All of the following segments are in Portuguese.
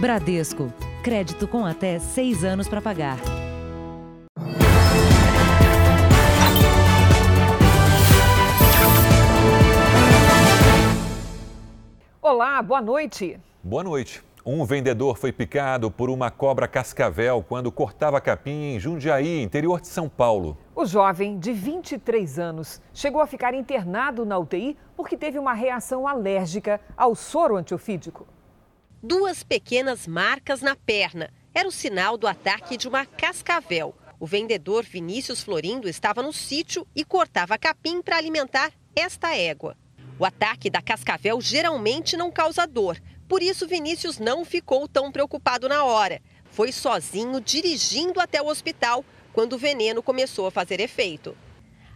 Bradesco. Crédito com até seis anos para pagar. Olá, boa noite. Boa noite. Um vendedor foi picado por uma cobra cascavel quando cortava capim em Jundiaí, interior de São Paulo. O jovem, de 23 anos, chegou a ficar internado na UTI porque teve uma reação alérgica ao soro antiofídico. Duas pequenas marcas na perna. Era o sinal do ataque de uma cascavel. O vendedor Vinícius Florindo estava no sítio e cortava capim para alimentar esta égua. O ataque da cascavel geralmente não causa dor, por isso Vinícius não ficou tão preocupado na hora. Foi sozinho dirigindo até o hospital quando o veneno começou a fazer efeito.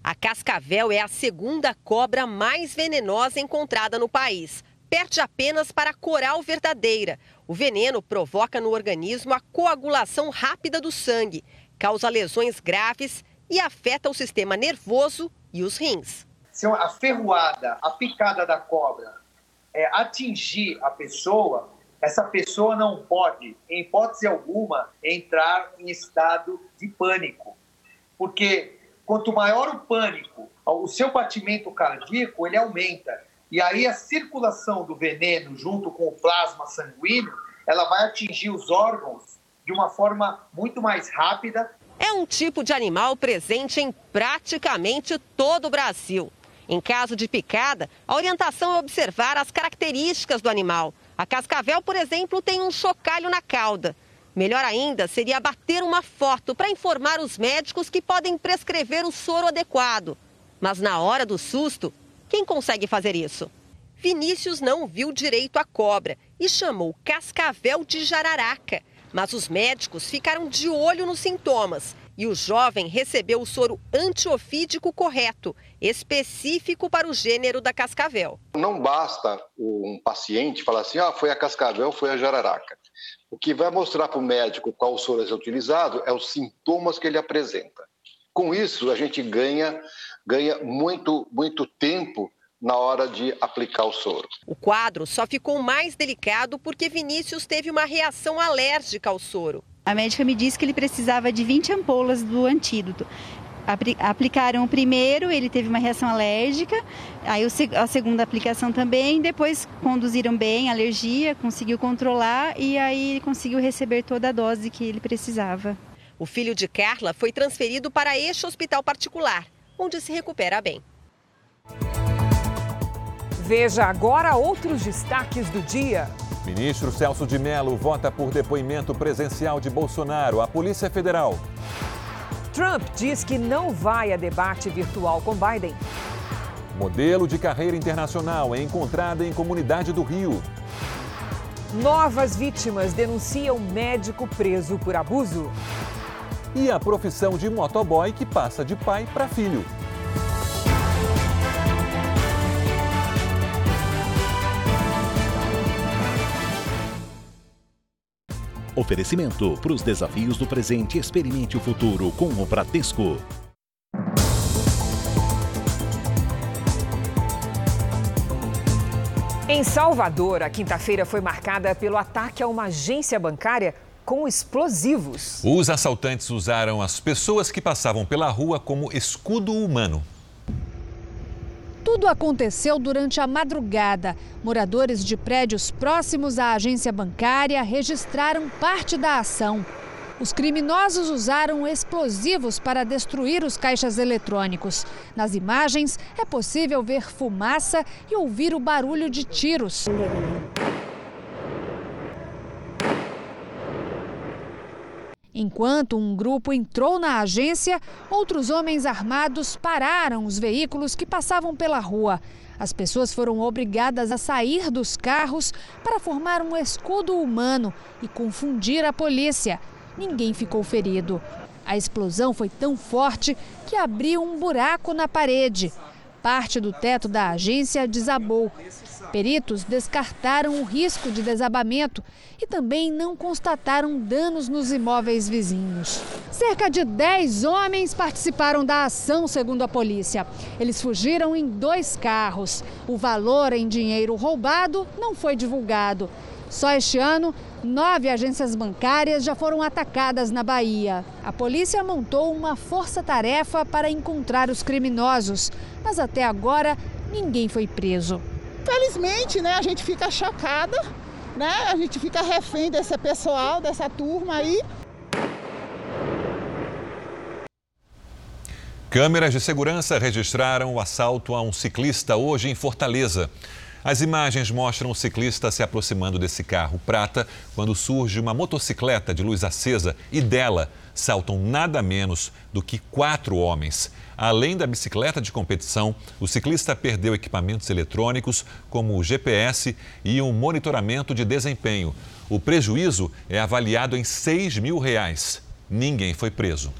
A cascavel é a segunda cobra mais venenosa encontrada no país. Perde apenas para a coral verdadeira. O veneno provoca no organismo a coagulação rápida do sangue, causa lesões graves e afeta o sistema nervoso e os rins se a ferroada, a picada da cobra é, atingir a pessoa, essa pessoa não pode, em hipótese alguma, entrar em estado de pânico. Porque quanto maior o pânico, o seu batimento cardíaco ele aumenta. E aí a circulação do veneno junto com o plasma sanguíneo, ela vai atingir os órgãos de uma forma muito mais rápida. É um tipo de animal presente em praticamente todo o Brasil. Em caso de picada, a orientação é observar as características do animal. A cascavel, por exemplo, tem um chocalho na cauda. Melhor ainda seria bater uma foto para informar os médicos que podem prescrever o soro adequado. Mas na hora do susto, quem consegue fazer isso? Vinícius não viu direito a cobra e chamou cascavel de jararaca. Mas os médicos ficaram de olho nos sintomas e o jovem recebeu o soro antiofídico correto, específico para o gênero da cascavel. Não basta um paciente falar assim, ah, foi a cascavel, foi a jararaca. O que vai mostrar para o médico qual soro é utilizado é os sintomas que ele apresenta. Com isso, a gente ganha, ganha muito, muito tempo na hora de aplicar o soro. O quadro só ficou mais delicado porque Vinícius teve uma reação alérgica ao soro. A médica me disse que ele precisava de 20 ampolas do antídoto. Aplicaram o primeiro, ele teve uma reação alérgica, aí a segunda aplicação também, depois conduziram bem a alergia, conseguiu controlar e aí conseguiu receber toda a dose que ele precisava. O filho de Carla foi transferido para este hospital particular, onde se recupera bem. Veja agora outros destaques do dia. Ministro Celso de Mello vota por depoimento presencial de Bolsonaro à Polícia Federal. Trump diz que não vai a debate virtual com Biden. Modelo de carreira internacional é encontrada em comunidade do Rio. Novas vítimas denunciam médico preso por abuso. E a profissão de motoboy que passa de pai para filho. Oferecimento para os desafios do presente, experimente o futuro com o Bradesco. Em Salvador, a quinta-feira foi marcada pelo ataque a uma agência bancária com explosivos. Os assaltantes usaram as pessoas que passavam pela rua como escudo humano. Tudo aconteceu durante a madrugada. Moradores de prédios próximos à agência bancária registraram parte da ação. Os criminosos usaram explosivos para destruir os caixas eletrônicos. Nas imagens, é possível ver fumaça e ouvir o barulho de tiros. Enquanto um grupo entrou na agência, outros homens armados pararam os veículos que passavam pela rua. As pessoas foram obrigadas a sair dos carros para formar um escudo humano e confundir a polícia. Ninguém ficou ferido. A explosão foi tão forte que abriu um buraco na parede. Parte do teto da agência desabou. Peritos descartaram o risco de desabamento e também não constataram danos nos imóveis vizinhos. Cerca de 10 homens participaram da ação, segundo a polícia. Eles fugiram em dois carros. O valor em dinheiro roubado não foi divulgado. Só este ano, Nove agências bancárias já foram atacadas na Bahia. A polícia montou uma força-tarefa para encontrar os criminosos, mas até agora ninguém foi preso. Felizmente, né, a gente fica chocada, né? A gente fica refém desse pessoal, dessa turma aí. Câmeras de segurança registraram o assalto a um ciclista hoje em Fortaleza. As imagens mostram o ciclista se aproximando desse carro prata quando surge uma motocicleta de luz acesa e dela saltam nada menos do que quatro homens. Além da bicicleta de competição, o ciclista perdeu equipamentos eletrônicos como o GPS e um monitoramento de desempenho. O prejuízo é avaliado em 6 mil reais. Ninguém foi preso.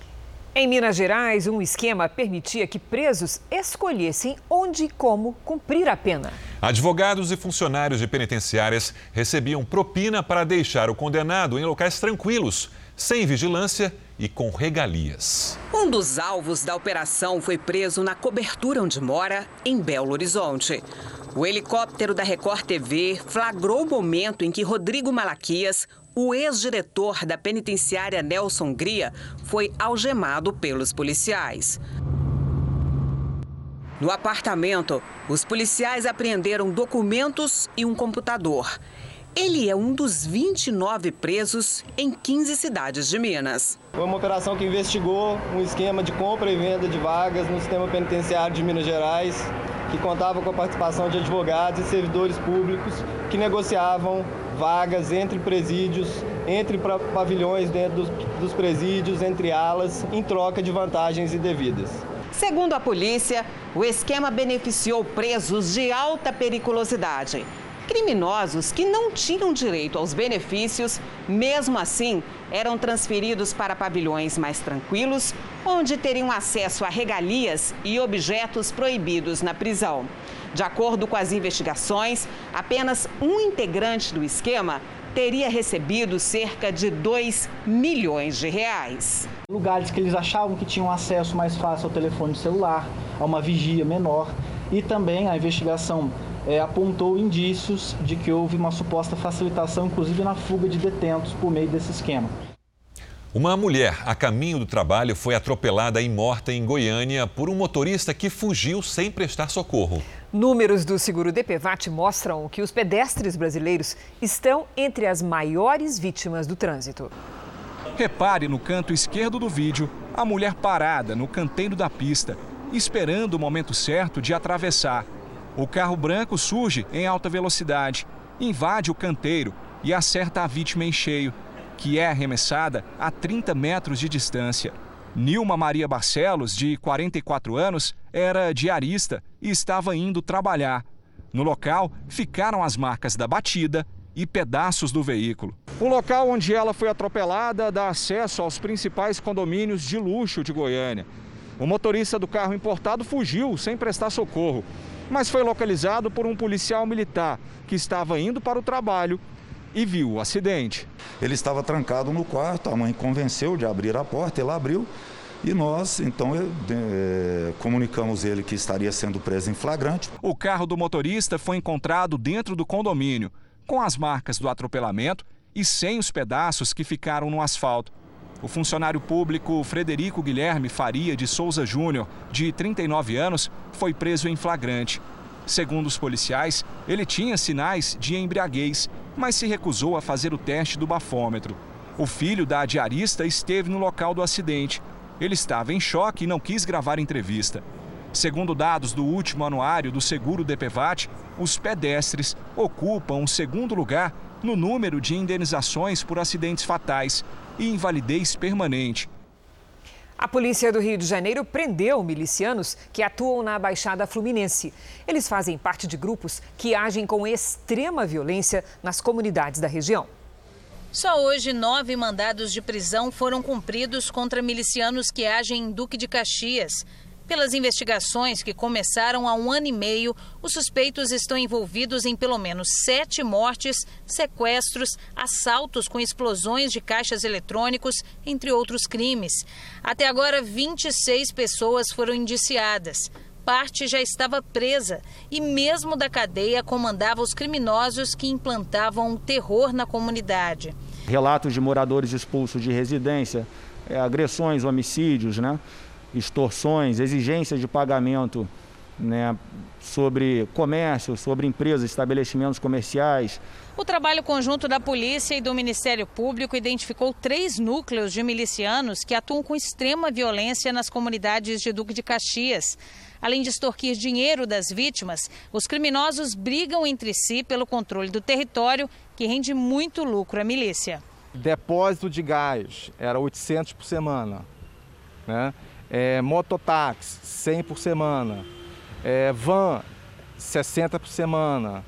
Em Minas Gerais, um esquema permitia que presos escolhessem onde e como cumprir a pena. Advogados e funcionários de penitenciárias recebiam propina para deixar o condenado em locais tranquilos, sem vigilância e com regalias. Um dos alvos da operação foi preso na cobertura onde mora, em Belo Horizonte. O helicóptero da Record TV flagrou o momento em que Rodrigo Malaquias, o ex-diretor da penitenciária Nelson Gria foi algemado pelos policiais. No apartamento, os policiais apreenderam documentos e um computador. Ele é um dos 29 presos em 15 cidades de Minas. Foi uma operação que investigou um esquema de compra e venda de vagas no sistema penitenciário de Minas Gerais, que contava com a participação de advogados e servidores públicos que negociavam vagas entre presídios, entre pavilhões dentro dos, presídios, entre alas, em troca de vantagens indevidas. Segundo a polícia, o esquema beneficiou presos de alta periculosidade. Criminosos que não tinham direito aos benefícios, mesmo assim, eram transferidos para pavilhões mais tranquilos, onde teriam acesso a regalias e objetos proibidos na prisão. De acordo com as investigações, apenas um integrante do esquema teria recebido cerca de 2 milhões de reais. Lugares que eles achavam que tinham acesso mais fácil ao telefone celular, a uma vigia menor e também a investigação é, apontou indícios de que houve uma suposta facilitação, inclusive na fuga de detentos por meio desse esquema. Uma mulher a caminho do trabalho foi atropelada e morta em Goiânia por um motorista que fugiu sem prestar socorro. Números do seguro DPVAT mostram que os pedestres brasileiros estão entre as maiores vítimas do trânsito. Repare no canto esquerdo do vídeo a mulher parada no canteiro da pista, esperando o momento certo de atravessar. O carro branco surge em alta velocidade, invade o canteiro e acerta a vítima em cheio que é arremessada a 30 metros de distância. Nilma Maria Barcelos, de 44 anos, era diarista e estava indo trabalhar. No local ficaram as marcas da batida e pedaços do veículo. O local onde ela foi atropelada dá acesso aos principais condomínios de luxo de Goiânia. O motorista do carro importado fugiu sem prestar socorro, mas foi localizado por um policial militar que estava indo para o trabalho e viu o acidente. Ele estava trancado no quarto, a mãe convenceu de abrir a porta, ele abriu e nós, então, é, comunicamos ele que estaria sendo preso em flagrante. O carro do motorista foi encontrado dentro do condomínio, com as marcas do atropelamento e sem os pedaços que ficaram no asfalto. O funcionário público Frederico Guilherme Faria de Souza Júnior, de 39 anos, foi preso em flagrante. Segundo os policiais, ele tinha sinais de embriaguez, mas se recusou a fazer o teste do bafômetro. O filho da diarista esteve no local do acidente. Ele estava em choque e não quis gravar entrevista. Segundo dados do último anuário do seguro DPVAT, os pedestres ocupam o segundo lugar no número de indenizações por acidentes fatais e invalidez permanente. A polícia do Rio de Janeiro prendeu milicianos que atuam na Baixada Fluminense. Eles fazem parte de grupos que agem com extrema violência nas comunidades da região. Só hoje, nove mandados de prisão foram cumpridos contra milicianos que agem em Duque de Caxias. Pelas investigações que começaram há um ano e meio, os suspeitos estão envolvidos em pelo menos sete mortes, sequestros, assaltos com explosões de caixas eletrônicos, entre outros crimes. Até agora, 26 pessoas foram indiciadas. parte já estava presa e, mesmo da cadeia, comandava os criminosos que implantavam terror na comunidade. Relatos de moradores expulsos de residência, é, agressões, homicídios, né? Extorsões, exigências de pagamento né, sobre comércio, sobre empresas, estabelecimentos comerciais. O trabalho conjunto da polícia e do Ministério Público identificou três núcleos de milicianos que atuam com extrema violência nas comunidades de Duque de Caxias. Além de extorquir dinheiro das vítimas, os criminosos brigam entre si pelo controle do território, que rende muito lucro à milícia. Depósito de gás era 800 por semana. Né? É, mototáxi, 100 por semana. É, van 60 por semana,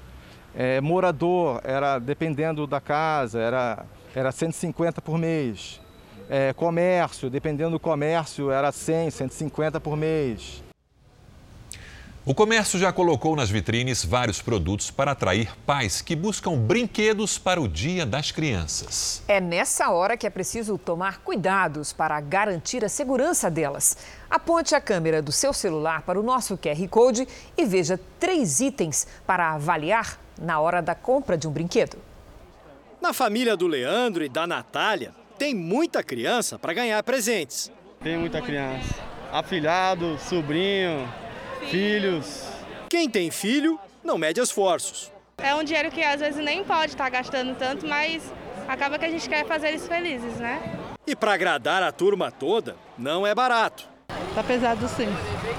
é, morador era dependendo da casa era era 150 por mês, é, comércio dependendo do comércio era 100, 150 por mês. O comércio já colocou nas vitrines vários produtos para atrair pais que buscam brinquedos para o Dia das Crianças. É nessa hora que é preciso tomar cuidados para garantir a segurança delas. Aponte a câmera do seu celular para o nosso QR Code e veja três itens para avaliar na hora da compra de um brinquedo. Na família do Leandro e da Natália, tem muita criança para ganhar presentes. Tem muita criança. Afilhado, sobrinho, filhos. Quem tem filho não mede esforços. É um dinheiro que às vezes nem pode estar gastando tanto, mas acaba que a gente quer fazer eles felizes, né? E para agradar a turma toda, não é barato. Tá pesado sim.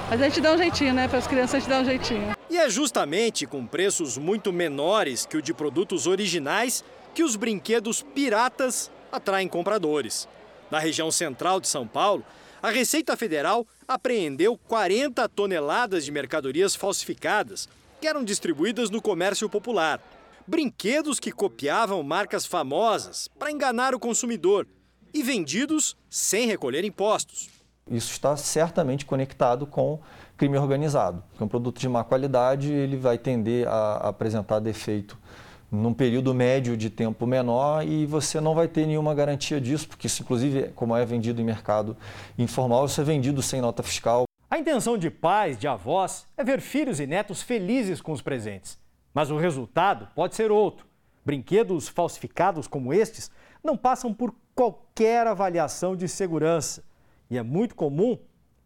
Mas a gente dá um jeitinho, né? Para as crianças a gente dá um jeitinho. E é justamente com preços muito menores que o de produtos originais que os brinquedos piratas atraem compradores. Na região central de São Paulo, a Receita Federal apreendeu 40 toneladas de mercadorias falsificadas que eram distribuídas no comércio popular. Brinquedos que copiavam marcas famosas para enganar o consumidor e vendidos sem recolher impostos. Isso está certamente conectado com crime organizado. Um produto de má qualidade ele vai tender a apresentar defeito num período médio de tempo menor e você não vai ter nenhuma garantia disso, porque isso, inclusive, como é vendido em mercado informal, isso é vendido sem nota fiscal. A intenção de pais, de avós, é ver filhos e netos felizes com os presentes. Mas o resultado pode ser outro. Brinquedos falsificados como estes não passam por qualquer avaliação de segurança. E é muito comum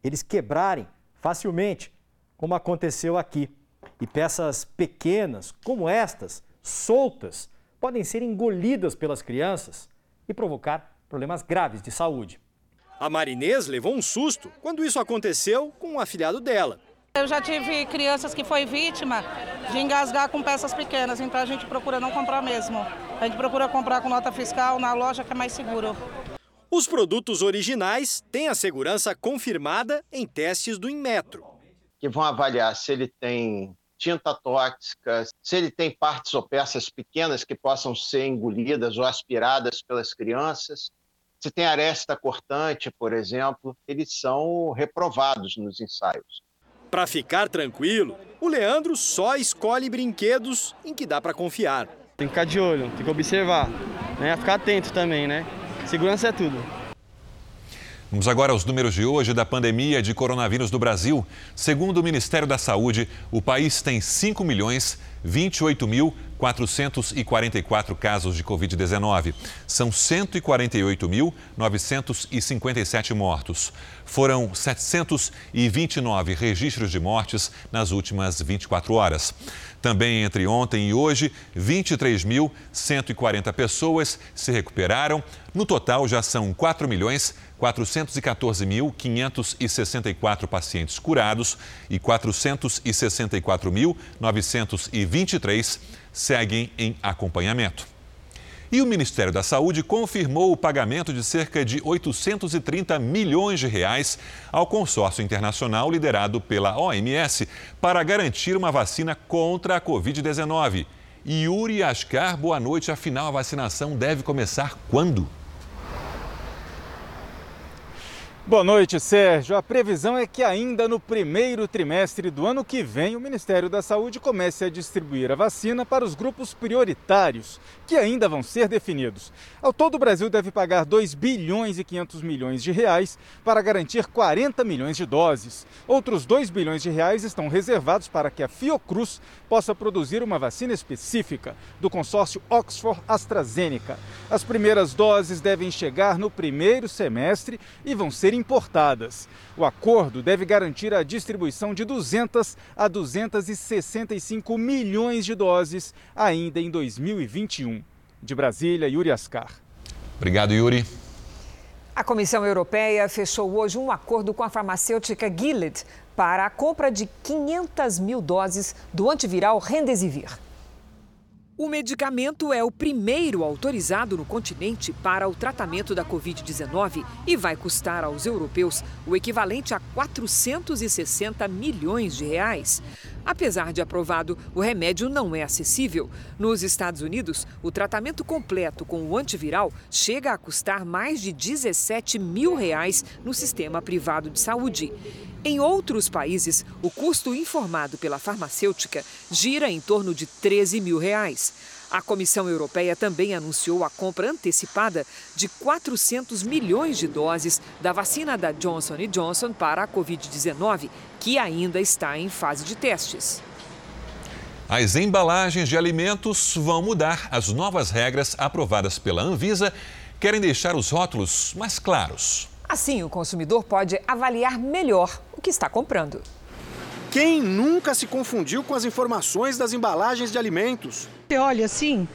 eles quebrarem facilmente, como aconteceu aqui. E peças pequenas, como estas, soltas, podem ser engolidas pelas crianças e provocar problemas graves de saúde. A Marinês levou um susto quando isso aconteceu com um afilhado dela. Eu já tive crianças que foi vítima de engasgar com peças pequenas, então a gente procura não comprar mesmo. A gente procura comprar com nota fiscal na loja que é mais seguro. Os produtos originais têm a segurança confirmada em testes do Inmetro. Que vão avaliar se ele tem tinta tóxica, se ele tem partes ou peças pequenas que possam ser engolidas ou aspiradas pelas crianças, se tem aresta cortante, por exemplo, eles são reprovados nos ensaios. Para ficar tranquilo, o Leandro só escolhe brinquedos em que dá para confiar. Tem que ficar de olho, tem que observar, né? Ficar atento também, né? Segurança é tudo. Vamos agora aos números de hoje da pandemia de coronavírus do Brasil. Segundo o Ministério da Saúde, o país tem 5 milhões 28 mil 444 casos de Covid-19. São 148.957 mortos. Foram 729 registros de mortes nas últimas 24 horas. Também entre ontem e hoje, 23.140 pessoas se recuperaram. No total, já são 4 milhões 414.564 pacientes curados e 464.923 seguem em acompanhamento. E o Ministério da Saúde confirmou o pagamento de cerca de 830 milhões de reais ao consórcio internacional liderado pela OMS para garantir uma vacina contra a Covid-19. Yuri Ascar, boa noite. Afinal, a vacinação deve começar quando? Boa noite, Sérgio. A previsão é que ainda no primeiro trimestre do ano que vem, o Ministério da Saúde comece a distribuir a vacina para os grupos prioritários, que ainda vão ser definidos. Ao todo, o Brasil deve pagar 2 bilhões e 500 milhões de reais para garantir 40 milhões de doses. Outros 2 bilhões de reais estão reservados para que a Fiocruz possa produzir uma vacina específica do consórcio Oxford AstraZeneca. As primeiras doses devem chegar no primeiro semestre e vão ser importadas. O acordo deve garantir a distribuição de 200 a 265 milhões de doses ainda em 2021. De Brasília, Yuri Ascar. Obrigado, Yuri. A Comissão Europeia fechou hoje um acordo com a farmacêutica Gilead para a compra de 500 mil doses do antiviral Remdesivir. O medicamento é o primeiro autorizado no continente para o tratamento da Covid-19 e vai custar aos europeus o equivalente a 460 milhões de reais. Apesar de aprovado, o remédio não é acessível. Nos Estados Unidos, o tratamento completo com o antiviral chega a custar mais de 17 mil reais no sistema privado de saúde. Em outros países, o custo informado pela farmacêutica gira em torno de 13 mil reais. A Comissão Europeia também anunciou a compra antecipada de 400 milhões de doses da vacina da Johnson Johnson para a Covid-19, que ainda está em fase de testes. As embalagens de alimentos vão mudar. As novas regras aprovadas pela Anvisa querem deixar os rótulos mais claros. Assim, o consumidor pode avaliar melhor o que está comprando. Quem nunca se confundiu com as informações das embalagens de alimentos? Você olha assim,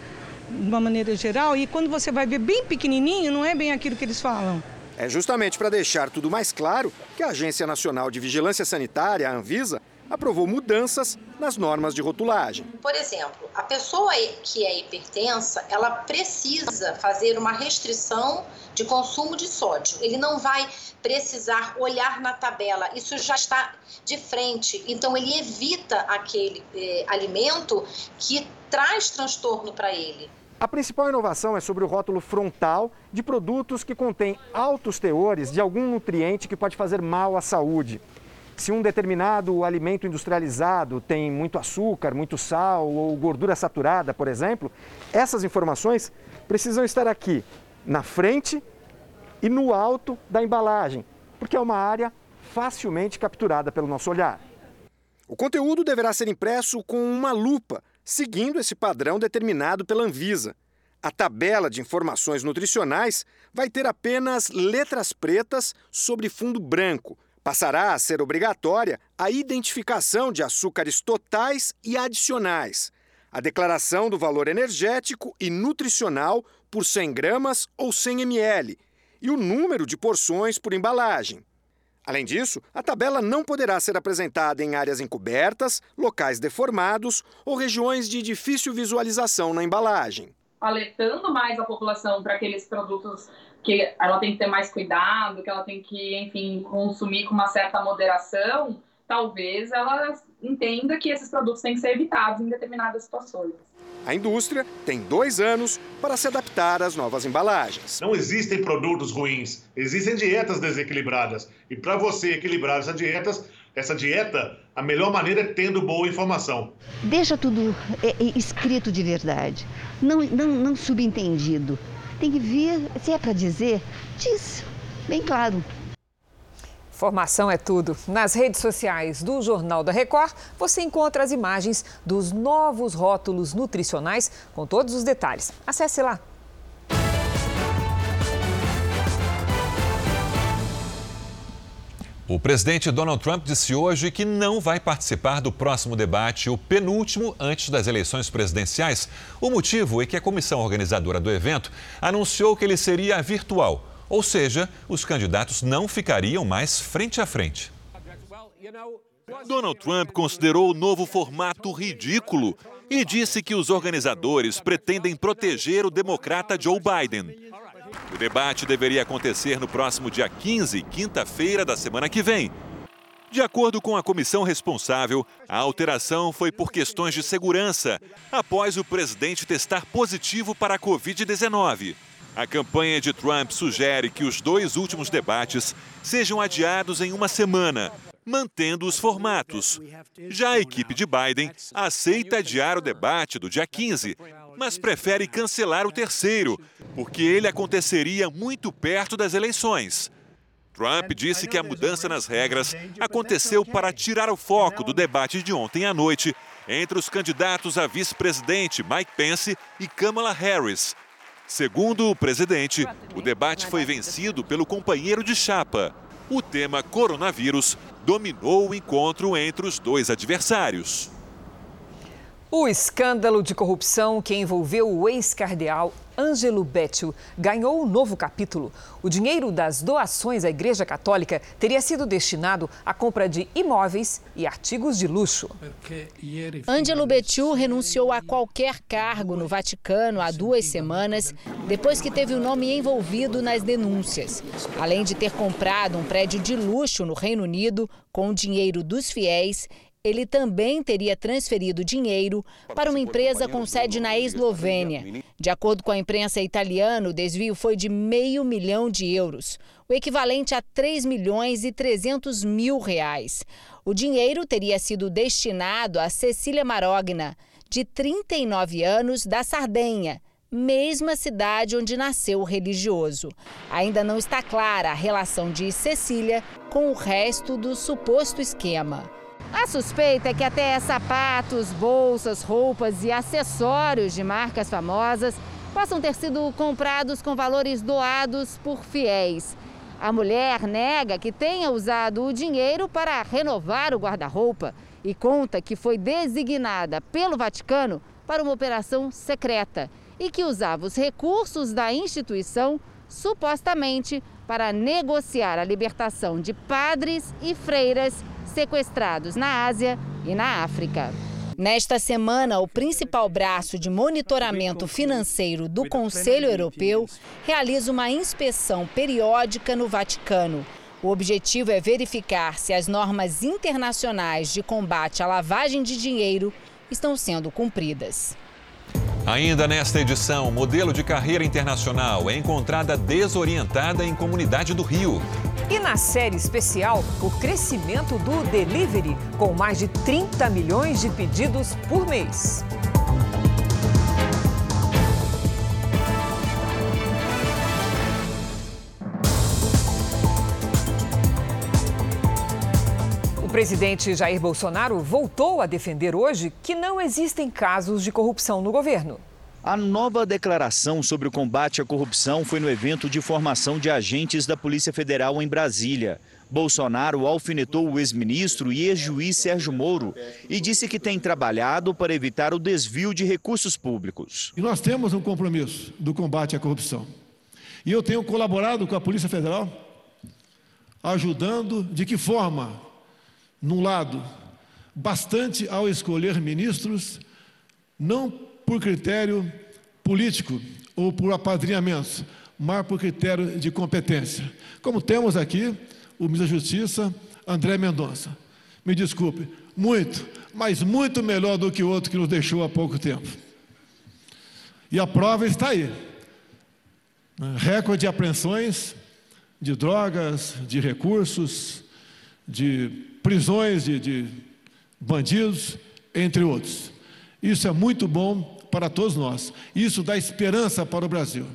de uma maneira geral, e quando você vai ver bem pequenininho, não é bem aquilo que eles falam. É justamente para deixar tudo mais claro que a Agência Nacional de Vigilância Sanitária, a Anvisa, aprovou mudanças nas normas de rotulagem. Por exemplo, a pessoa que é hipertensa, ela precisa fazer uma restrição de consumo de sódio. Ele não vai precisar olhar na tabela, isso já está de frente. Então ele evita aquele eh, alimento que traz transtorno para ele. A principal inovação é sobre o rótulo frontal de produtos que contêm altos teores de algum nutriente que pode fazer mal à saúde. Se um determinado alimento industrializado tem muito açúcar, muito sal ou gordura saturada, por exemplo, essas informações precisam estar aqui na frente e no alto da embalagem, porque é uma área facilmente capturada pelo nosso olhar. O conteúdo deverá ser impresso com uma lupa, seguindo esse padrão determinado pela Anvisa. A tabela de informações nutricionais vai ter apenas letras pretas sobre fundo branco, Passará a ser obrigatória a identificação de açúcares totais e adicionais, a declaração do valor energético e nutricional por 100 gramas ou 100 ml e o número de porções por embalagem. Além disso, a tabela não poderá ser apresentada em áreas encobertas, locais deformados ou regiões de difícil visualização na embalagem. Alertando mais a população para aqueles produtos que ela tem que ter mais cuidado, que ela tem que, enfim, consumir com uma certa moderação, talvez ela entenda que esses produtos têm que ser evitados em determinadas situações. A indústria tem dois anos para se adaptar às novas embalagens. Não existem produtos ruins, existem dietas desequilibradas. E para você equilibrar essas dietas, essa dieta, a melhor maneira é tendo boa informação. Deixa tudo é, é, escrito de verdade, não, não, não subentendido tem que vir, se é para dizer, diz, bem claro. Formação é tudo. Nas redes sociais do Jornal da Record, você encontra as imagens dos novos rótulos nutricionais com todos os detalhes. Acesse lá. O presidente Donald Trump disse hoje que não vai participar do próximo debate, o penúltimo antes das eleições presidenciais. O motivo é que a comissão organizadora do evento anunciou que ele seria virtual, ou seja, os candidatos não ficariam mais frente a frente. Donald Trump considerou o novo formato ridículo e disse que os organizadores pretendem proteger o democrata Joe Biden. O debate deveria acontecer no próximo dia 15, quinta-feira da semana que vem. De acordo com a comissão responsável, a alteração foi por questões de segurança, após o presidente testar positivo para a Covid-19. A campanha de Trump sugere que os dois últimos debates sejam adiados em uma semana, mantendo os formatos. Já a equipe de Biden aceita adiar o debate do dia 15, mas prefere cancelar o terceiro, porque ele aconteceria muito perto das eleições. Trump disse que a mudança nas regras aconteceu para tirar o foco do debate de ontem à noite entre os candidatos a vice-presidente Mike Pence e Kamala Harris. Segundo o presidente, o debate foi vencido pelo companheiro de chapa. O tema coronavírus dominou o encontro entre os dois adversários. O escândalo de corrupção que envolveu o ex-cardeal Ângelo Bétio ganhou um novo capítulo. O dinheiro das doações à Igreja Católica teria sido destinado à compra de imóveis e artigos de luxo. Ângelo Bétio renunciou a qualquer cargo no Vaticano há duas semanas, depois que teve o nome envolvido nas denúncias. Além de ter comprado um prédio de luxo no Reino Unido com o dinheiro dos fiéis, ele também teria transferido dinheiro para uma empresa com sede na Eslovênia. De acordo com a imprensa italiana, o desvio foi de meio milhão de euros, o equivalente a 3 milhões e 300 mil reais. O dinheiro teria sido destinado a Cecília Marogna, de 39 anos, da Sardenha, mesma cidade onde nasceu o religioso. Ainda não está clara a relação de Cecília com o resto do suposto esquema. A suspeita é que até sapatos, bolsas, roupas e acessórios de marcas famosas possam ter sido comprados com valores doados por fiéis. A mulher nega que tenha usado o dinheiro para renovar o guarda-roupa e conta que foi designada pelo Vaticano para uma operação secreta e que usava os recursos da instituição supostamente para negociar a libertação de padres e freiras sequestrados na Ásia e na África. Nesta semana, o principal braço de monitoramento financeiro do Conselho Europeu realiza uma inspeção periódica no Vaticano. O objetivo é verificar se as normas internacionais de combate à lavagem de dinheiro estão sendo cumpridas. Ainda nesta edição, modelo de carreira internacional é encontrada desorientada em comunidade do Rio. E na série especial, o crescimento do delivery, com mais de 30 milhões de pedidos por mês. Presidente Jair Bolsonaro voltou a defender hoje que não existem casos de corrupção no governo. A nova declaração sobre o combate à corrupção foi no evento de formação de agentes da Polícia Federal em Brasília. Bolsonaro alfinetou o ex-ministro e ex-juiz Sérgio Moro e disse que tem trabalhado para evitar o desvio de recursos públicos. E nós temos um compromisso do combate à corrupção. E eu tenho colaborado com a Polícia Federal, ajudando de que forma? Num lado, bastante ao escolher ministros, não por critério político ou por apadrinhamento, mas por critério de competência. Como temos aqui o ministro da Justiça, André Mendonça. Me desculpe, muito, mas muito melhor do que o outro que nos deixou há pouco tempo. E a prova está aí. Recorde de apreensões de drogas, de recursos, de prisões de, de bandidos, entre outros. Isso é muito bom para todos nós. Isso dá esperança para o Brasil.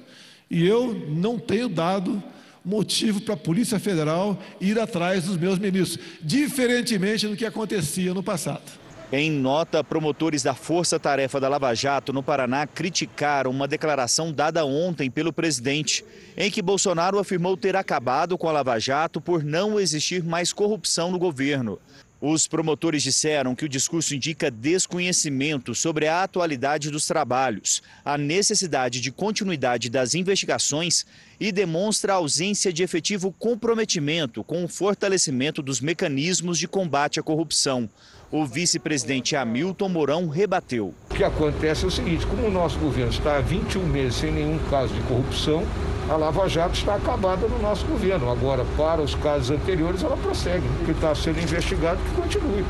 E eu não tenho dado motivo para a Polícia Federal ir atrás dos meus ministros, diferentemente do que acontecia no passado. Em nota, promotores da Força Tarefa da Lava Jato no Paraná criticaram uma declaração dada ontem pelo presidente, em que Bolsonaro afirmou ter acabado com a Lava Jato por não existir mais corrupção no governo. Os promotores disseram que o discurso indica desconhecimento sobre a atualidade dos trabalhos, a necessidade de continuidade das investigações e demonstra a ausência de efetivo comprometimento com o fortalecimento dos mecanismos de combate à corrupção. O vice-presidente Hamilton Mourão rebateu. O que acontece é o seguinte: como o nosso governo está há 21 meses sem nenhum caso de corrupção, a Lava Jato está acabada no nosso governo. Agora, para os casos anteriores, ela prossegue. O que está sendo investigado, que continue.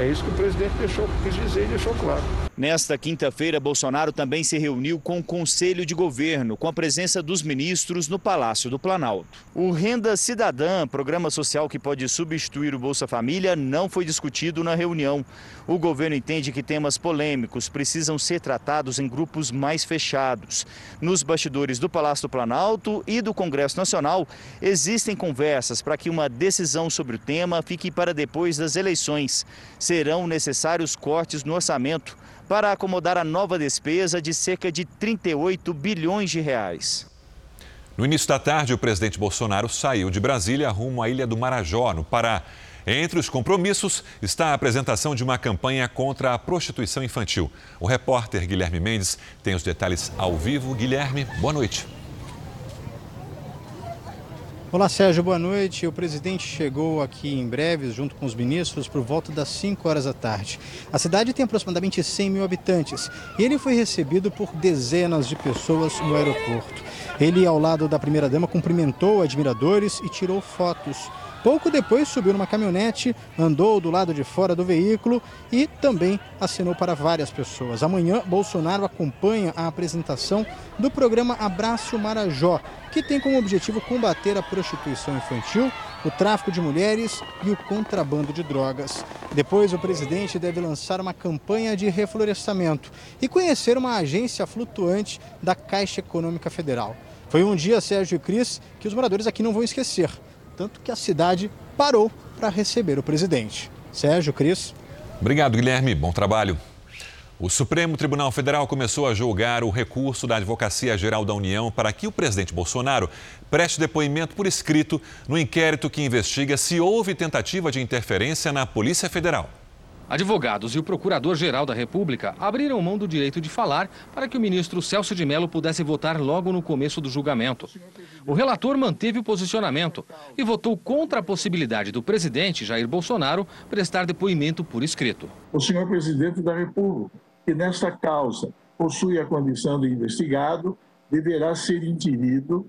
É isso que o presidente deixou, quis dizer e deixou claro. Nesta quinta-feira, Bolsonaro também se reuniu com o Conselho de Governo, com a presença dos ministros no Palácio do Planalto. O Renda Cidadã, programa social que pode substituir o Bolsa Família, não foi discutido na reunião. O governo entende que temas polêmicos precisam ser tratados em grupos mais fechados. Nos bastidores do Palácio do Planalto e do Congresso Nacional, existem conversas para que uma decisão sobre o tema fique para depois das eleições. Serão necessários cortes no orçamento para acomodar a nova despesa de cerca de 38 bilhões de reais. No início da tarde, o presidente Bolsonaro saiu de Brasília rumo à ilha do Marajó, no Pará. Entre os compromissos está a apresentação de uma campanha contra a prostituição infantil. O repórter Guilherme Mendes tem os detalhes ao vivo. Guilherme, boa noite. Olá, Sérgio, boa noite. O presidente chegou aqui em breve, junto com os ministros, por volta das 5 horas da tarde. A cidade tem aproximadamente 100 mil habitantes e ele foi recebido por dezenas de pessoas no aeroporto. Ele, ao lado da primeira-dama, cumprimentou admiradores e tirou fotos. Pouco depois subiu numa caminhonete, andou do lado de fora do veículo e também assinou para várias pessoas. Amanhã, Bolsonaro acompanha a apresentação do programa Abraço Marajó, que tem como objetivo combater a prostituição infantil, o tráfico de mulheres e o contrabando de drogas. Depois, o presidente deve lançar uma campanha de reflorestamento e conhecer uma agência flutuante da Caixa Econômica Federal. Foi um dia, Sérgio e Cris, que os moradores aqui não vão esquecer tanto que a cidade parou para receber o presidente. Sérgio, Cris. Obrigado, Guilherme. Bom trabalho. O Supremo Tribunal Federal começou a julgar o recurso da Advocacia Geral da União para que o presidente Bolsonaro preste depoimento por escrito no inquérito que investiga se houve tentativa de interferência na Polícia Federal. Advogados e o Procurador-Geral da República abriram mão do direito de falar para que o ministro Celso de Mello pudesse votar logo no começo do julgamento. O relator manteve o posicionamento e votou contra a possibilidade do presidente Jair Bolsonaro prestar depoimento por escrito. O senhor presidente da República, que nesta causa possui a condição de investigado, deverá ser inquirido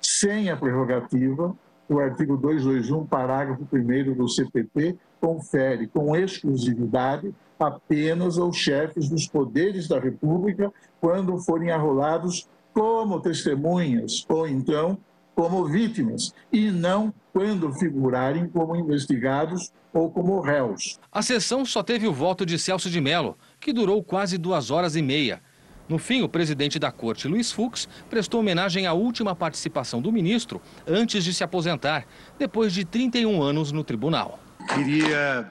sem a prerrogativa o artigo 221, parágrafo 1 do CPP, confere com exclusividade apenas aos chefes dos poderes da República quando forem arrolados como testemunhas ou então como vítimas, e não quando figurarem como investigados ou como réus. A sessão só teve o voto de Celso de Mello, que durou quase duas horas e meia. No fim, o presidente da corte, Luiz Fux, prestou homenagem à última participação do ministro antes de se aposentar, depois de 31 anos no tribunal. Queria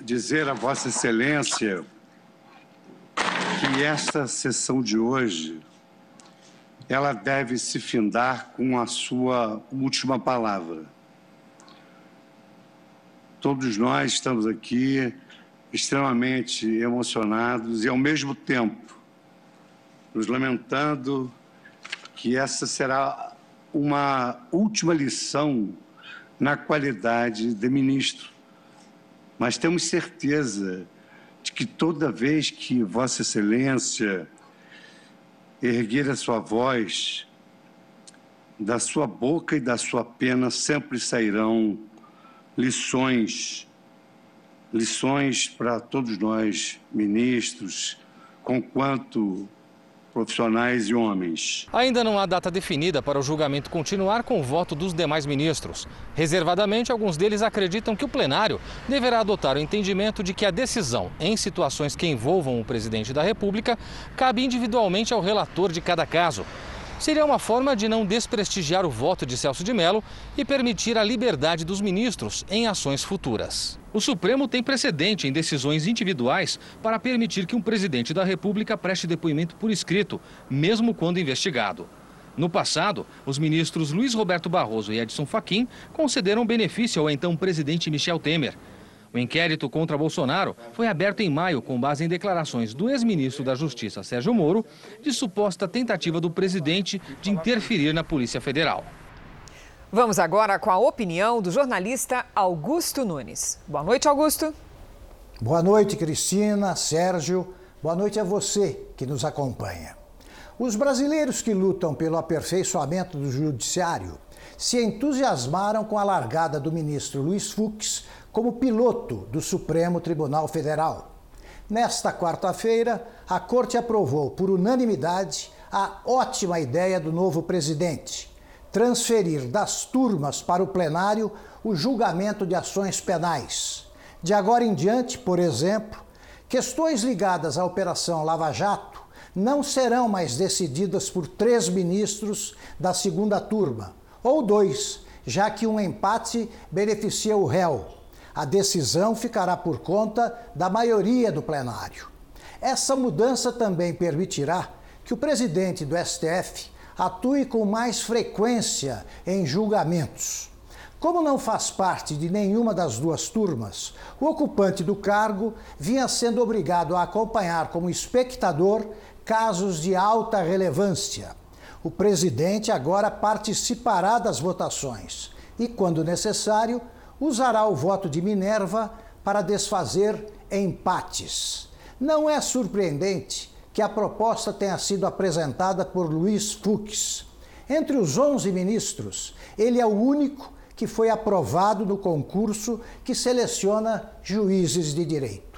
dizer a Vossa Excelência que esta sessão de hoje ela deve se findar com a sua última palavra. Todos nós estamos aqui extremamente emocionados e, ao mesmo tempo, nos lamentando que essa será uma última lição na qualidade de ministro mas temos certeza de que toda vez que Vossa Excelência erguer a sua voz, da sua boca e da sua pena sempre sairão lições, lições para todos nós, ministros, conquanto profissionais e homens. Ainda não há data definida para o julgamento continuar com o voto dos demais ministros. Reservadamente, alguns deles acreditam que o plenário deverá adotar o entendimento de que a decisão, em situações que envolvam o presidente da República, cabe individualmente ao relator de cada caso seria uma forma de não desprestigiar o voto de Celso de Mello e permitir a liberdade dos ministros em ações futuras. O Supremo tem precedente em decisões individuais para permitir que um presidente da República preste depoimento por escrito, mesmo quando investigado. No passado, os ministros Luiz Roberto Barroso e Edson Fachin concederam benefício ao então presidente Michel Temer. O inquérito contra Bolsonaro foi aberto em maio com base em declarações do ex-ministro da Justiça, Sérgio Moro, de suposta tentativa do presidente de interferir na Polícia Federal. Vamos agora com a opinião do jornalista Augusto Nunes. Boa noite, Augusto. Boa noite, Cristina, Sérgio. Boa noite a você que nos acompanha. Os brasileiros que lutam pelo aperfeiçoamento do judiciário se entusiasmaram com a largada do ministro Luiz Fux como piloto do Supremo Tribunal Federal. Nesta quarta-feira, a Corte aprovou por unanimidade a ótima ideia do novo presidente: transferir das turmas para o plenário o julgamento de ações penais. De agora em diante, por exemplo, questões ligadas à Operação Lava Jato não serão mais decididas por três ministros da segunda turma, ou dois, já que um empate beneficia o réu. A decisão ficará por conta da maioria do plenário. Essa mudança também permitirá que o presidente do STF atue com mais frequência em julgamentos. Como não faz parte de nenhuma das duas turmas, o ocupante do cargo vinha sendo obrigado a acompanhar como espectador casos de alta relevância. O presidente agora participará das votações e, quando necessário, usará o voto de Minerva para desfazer empates. Não é surpreendente que a proposta tenha sido apresentada por Luiz Fux. Entre os 11 ministros, ele é o único que foi aprovado no concurso que seleciona juízes de direito.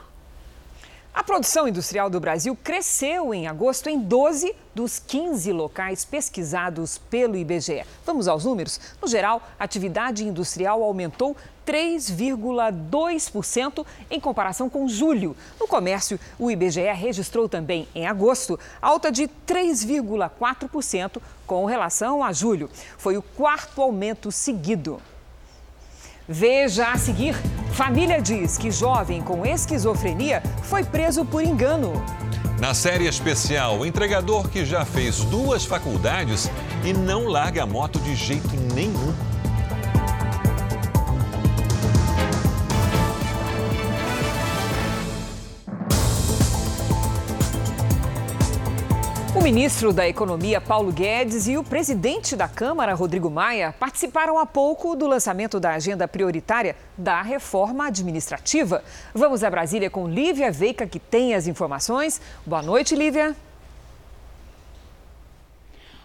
A produção industrial do Brasil cresceu em agosto em 12 dos 15 locais pesquisados pelo IBGE. Vamos aos números? No geral, a atividade industrial aumentou 3,2% em comparação com julho. No comércio, o IBGE registrou também em agosto alta de 3,4% com relação a julho. Foi o quarto aumento seguido. Veja a seguir: família diz que jovem com esquizofrenia foi preso por engano. Na série especial, o entregador que já fez duas faculdades e não larga a moto de jeito nenhum. Ministro da Economia, Paulo Guedes, e o presidente da Câmara, Rodrigo Maia, participaram há pouco do lançamento da agenda prioritária da reforma administrativa. Vamos a Brasília com Lívia Veica, que tem as informações. Boa noite, Lívia.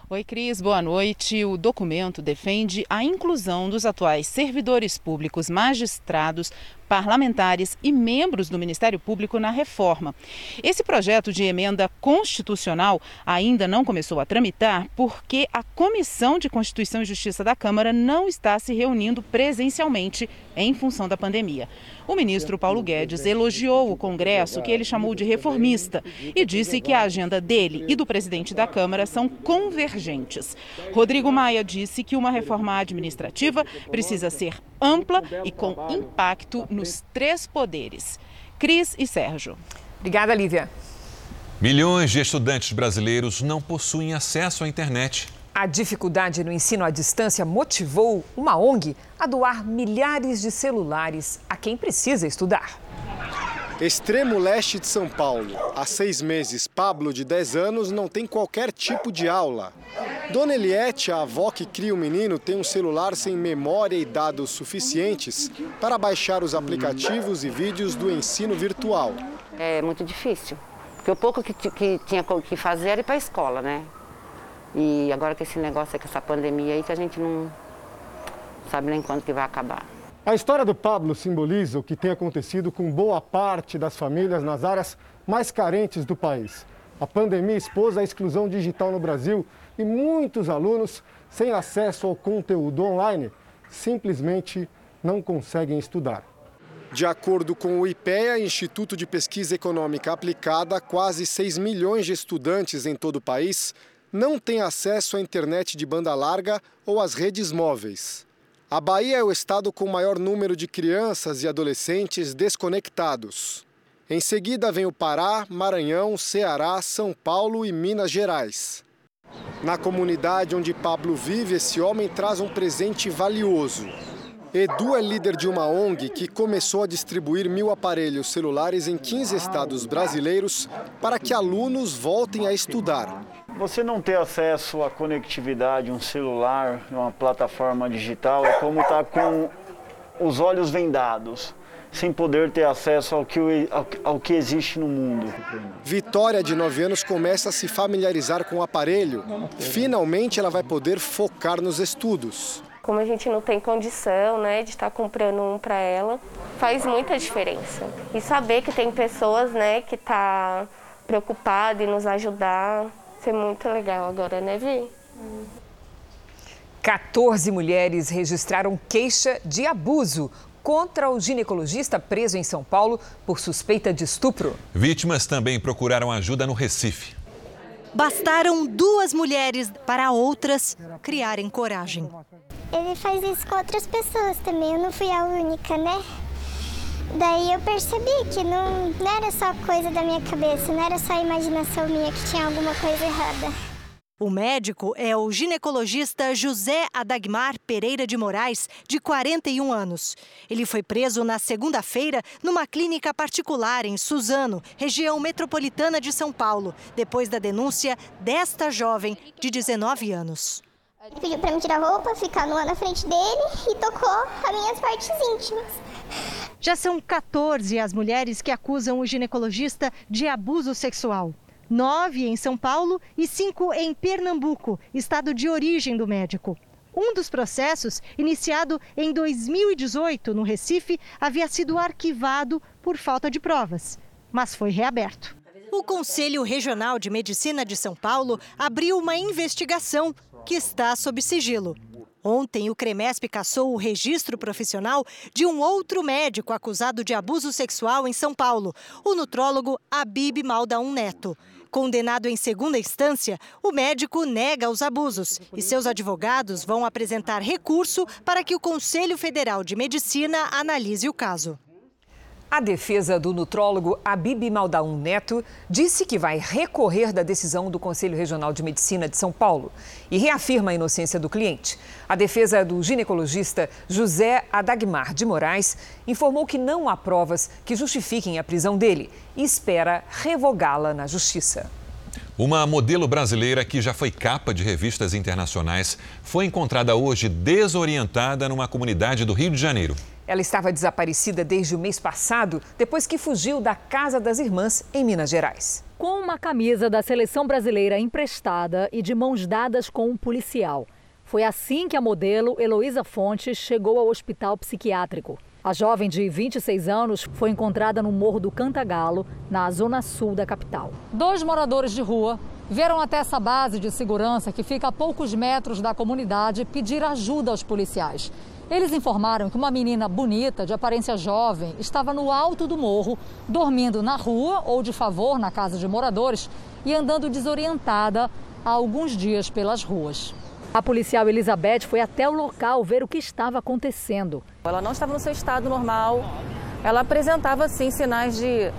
Oi, Cris, boa noite. O documento defende a inclusão dos atuais servidores públicos, magistrados, parlamentares e membros do Ministério Público na reforma. Esse projeto de emenda constitucional ainda não começou a tramitar porque a Comissão de Constituição e Justiça da Câmara não está se reunindo presencialmente em função da pandemia. O ministro Paulo Guedes elogiou o Congresso, que ele chamou de reformista, e disse que a agenda dele e do presidente da Câmara são convergentes. Rodrigo Maia disse que uma reforma administrativa precisa ser ampla e com impacto nos três poderes. Cris e Sérgio. Obrigada, Lívia. Milhões de estudantes brasileiros não possuem acesso à internet. A dificuldade no ensino à distância motivou uma ONG a doar milhares de celulares a quem precisa estudar. Extremo leste de São Paulo. Há seis meses, Pablo, de 10 anos, não tem qualquer tipo de aula. Dona Eliette, a avó que cria o menino, tem um celular sem memória e dados suficientes para baixar os aplicativos e vídeos do ensino virtual. É muito difícil, porque o pouco que, que tinha que fazer era ir para a escola, né? E agora que esse negócio, com essa pandemia aí, que a gente não sabe nem quando que vai acabar. A história do Pablo simboliza o que tem acontecido com boa parte das famílias nas áreas mais carentes do país. A pandemia expôs a exclusão digital no Brasil e muitos alunos, sem acesso ao conteúdo online, simplesmente não conseguem estudar. De acordo com o IPEA, Instituto de Pesquisa Econômica Aplicada, quase 6 milhões de estudantes em todo o país não têm acesso à internet de banda larga ou às redes móveis. A Bahia é o estado com o maior número de crianças e adolescentes desconectados. Em seguida vem o Pará, Maranhão, Ceará, São Paulo e Minas Gerais. Na comunidade onde Pablo vive, esse homem traz um presente valioso. Edu é líder de uma ONG que começou a distribuir mil aparelhos celulares em 15 estados brasileiros para que alunos voltem a estudar. Você não ter acesso à conectividade, um celular, uma plataforma digital, é como estar tá com os olhos vendados, sem poder ter acesso ao que, ao, ao que existe no mundo. Vitória, de 9 anos, começa a se familiarizar com o aparelho. Finalmente ela vai poder focar nos estudos. Como a gente não tem condição, né, de estar comprando um para ela, faz muita diferença. E saber que tem pessoas, né, que tá preocupada em nos ajudar, é muito legal agora, né, Vi? 14 mulheres registraram queixa de abuso contra o ginecologista preso em São Paulo por suspeita de estupro. Vítimas também procuraram ajuda no Recife. Bastaram duas mulheres para outras criarem coragem. Ele faz isso com outras pessoas também, eu não fui a única, né? Daí eu percebi que não, não era só coisa da minha cabeça, não era só a imaginação minha que tinha alguma coisa errada. O médico é o ginecologista José Adagmar Pereira de Moraes, de 41 anos. Ele foi preso na segunda-feira numa clínica particular em Suzano, região metropolitana de São Paulo, depois da denúncia desta jovem de 19 anos. Ele pediu para me tirar a roupa, ficar nua na frente dele e tocou as minhas partes íntimas. Já são 14 as mulheres que acusam o ginecologista de abuso sexual nove em São Paulo e cinco em Pernambuco, estado de origem do médico. Um dos processos, iniciado em 2018 no Recife, havia sido arquivado por falta de provas, mas foi reaberto. O Conselho Regional de Medicina de São Paulo abriu uma investigação que está sob sigilo. Ontem, o CREMESP cassou o registro profissional de um outro médico acusado de abuso sexual em São Paulo, o nutrólogo Abib Maldaun Neto. Condenado em segunda instância, o médico nega os abusos e seus advogados vão apresentar recurso para que o Conselho Federal de Medicina analise o caso. A defesa do nutrólogo Abib Maldaun Neto disse que vai recorrer da decisão do Conselho Regional de Medicina de São Paulo e reafirma a inocência do cliente. A defesa do ginecologista José Adagmar de Moraes informou que não há provas que justifiquem a prisão dele e espera revogá-la na justiça. Uma modelo brasileira que já foi capa de revistas internacionais foi encontrada hoje desorientada numa comunidade do Rio de Janeiro. Ela estava desaparecida desde o mês passado, depois que fugiu da casa das irmãs em Minas Gerais. Com uma camisa da seleção brasileira emprestada e de mãos dadas com um policial. Foi assim que a modelo Heloísa Fontes chegou ao hospital psiquiátrico. A jovem de 26 anos foi encontrada no Morro do Cantagalo, na zona sul da capital. Dois moradores de rua vieram até essa base de segurança que fica a poucos metros da comunidade pedir ajuda aos policiais. Eles informaram que uma menina bonita, de aparência jovem, estava no alto do morro, dormindo na rua ou de favor na casa de moradores e andando desorientada há alguns dias pelas ruas. A policial Elizabeth foi até o local ver o que estava acontecendo. Ela não estava no seu estado normal, ela apresentava sim sinais de,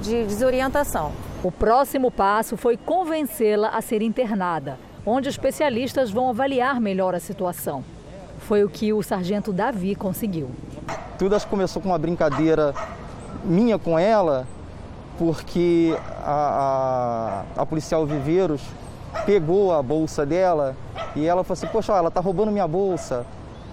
de desorientação. O próximo passo foi convencê-la a ser internada, onde especialistas vão avaliar melhor a situação. Foi o que o sargento Davi conseguiu. Tudo acho que começou com uma brincadeira minha com ela, porque a, a, a policial Viveiros pegou a bolsa dela e ela falou assim, poxa, ela tá roubando minha bolsa.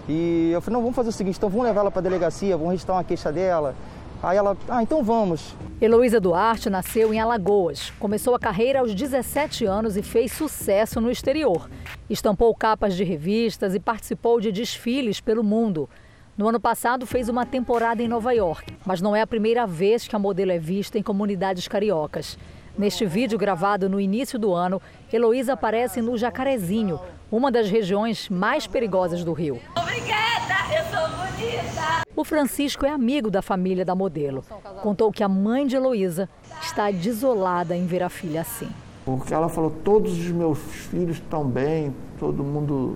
E eu falei, não, vamos fazer o seguinte, então vamos levar ela para a delegacia, vamos registrar uma queixa dela. Aí ela, ah, então vamos. Heloísa Duarte nasceu em Alagoas. Começou a carreira aos 17 anos e fez sucesso no exterior. Estampou capas de revistas e participou de desfiles pelo mundo. No ano passado fez uma temporada em Nova York, mas não é a primeira vez que a modelo é vista em comunidades cariocas. Neste vídeo gravado no início do ano, Heloísa aparece no Jacarezinho, uma das regiões mais perigosas do Rio. Obrigada, eu sou bonita. O Francisco é amigo da família da modelo. Contou que a mãe de Heloísa está desolada em ver a filha assim. Porque ela falou: todos os meus filhos estão bem, todo mundo.